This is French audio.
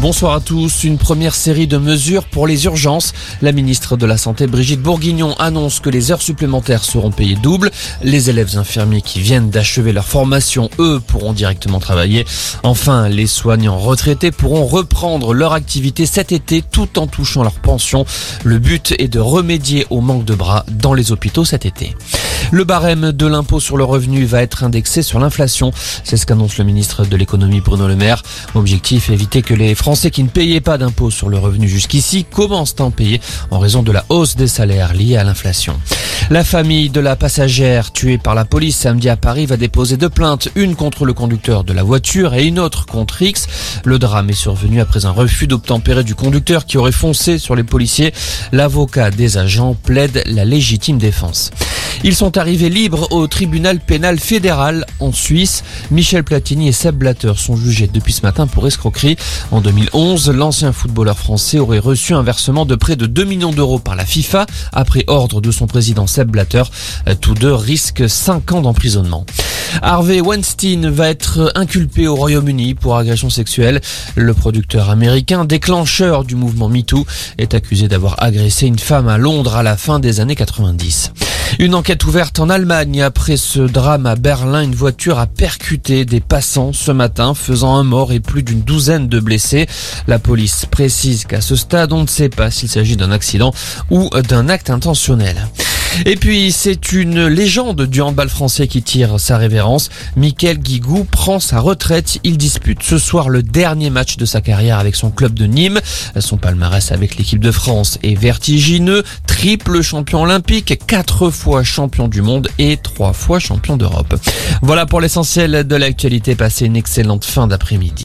Bonsoir à tous. Une première série de mesures pour les urgences. La ministre de la Santé Brigitte Bourguignon annonce que les heures supplémentaires seront payées double. Les élèves infirmiers qui viennent d'achever leur formation, eux, pourront directement travailler. Enfin, les soignants retraités pourront reprendre leur activité cet été tout en touchant leur pension. Le but est de remédier au manque de bras dans les hôpitaux cet été. Le barème de l'impôt sur le revenu va être indexé sur l'inflation. C'est ce qu'annonce le ministre de l'économie Bruno Le Maire. Objectif, éviter que les Français qui ne payaient pas d'impôt sur le revenu jusqu'ici commencent à en payer en raison de la hausse des salaires liée à l'inflation. La famille de la passagère tuée par la police samedi à Paris va déposer deux plaintes, une contre le conducteur de la voiture et une autre contre X. Le drame est survenu après un refus d'obtempérer du conducteur qui aurait foncé sur les policiers. L'avocat des agents plaide la légitime défense. Ils sont arrivés libres au tribunal pénal fédéral en Suisse. Michel Platini et Seb Blatter sont jugés depuis ce matin pour escroquerie. En 2011, l'ancien footballeur français aurait reçu un versement de près de 2 millions d'euros par la FIFA après ordre de son président Seb Blatter. Tous deux risquent 5 ans d'emprisonnement. Harvey Weinstein va être inculpé au Royaume-Uni pour agression sexuelle. Le producteur américain, déclencheur du mouvement MeToo, est accusé d'avoir agressé une femme à Londres à la fin des années 90. Une enquête ouverte en Allemagne après ce drame à Berlin. Une voiture a percuté des passants ce matin, faisant un mort et plus d'une douzaine de blessés. La police précise qu'à ce stade, on ne sait pas s'il s'agit d'un accident ou d'un acte intentionnel. Et puis, c'est une légende du handball français qui tire sa révérence. Michael Guigou prend sa retraite. Il dispute ce soir le dernier match de sa carrière avec son club de Nîmes. Son palmarès avec l'équipe de France est vertigineux. Triple champion olympique, quatre fois champion du monde et trois fois champion d'Europe. Voilà pour l'essentiel de l'actualité. Passez une excellente fin d'après-midi.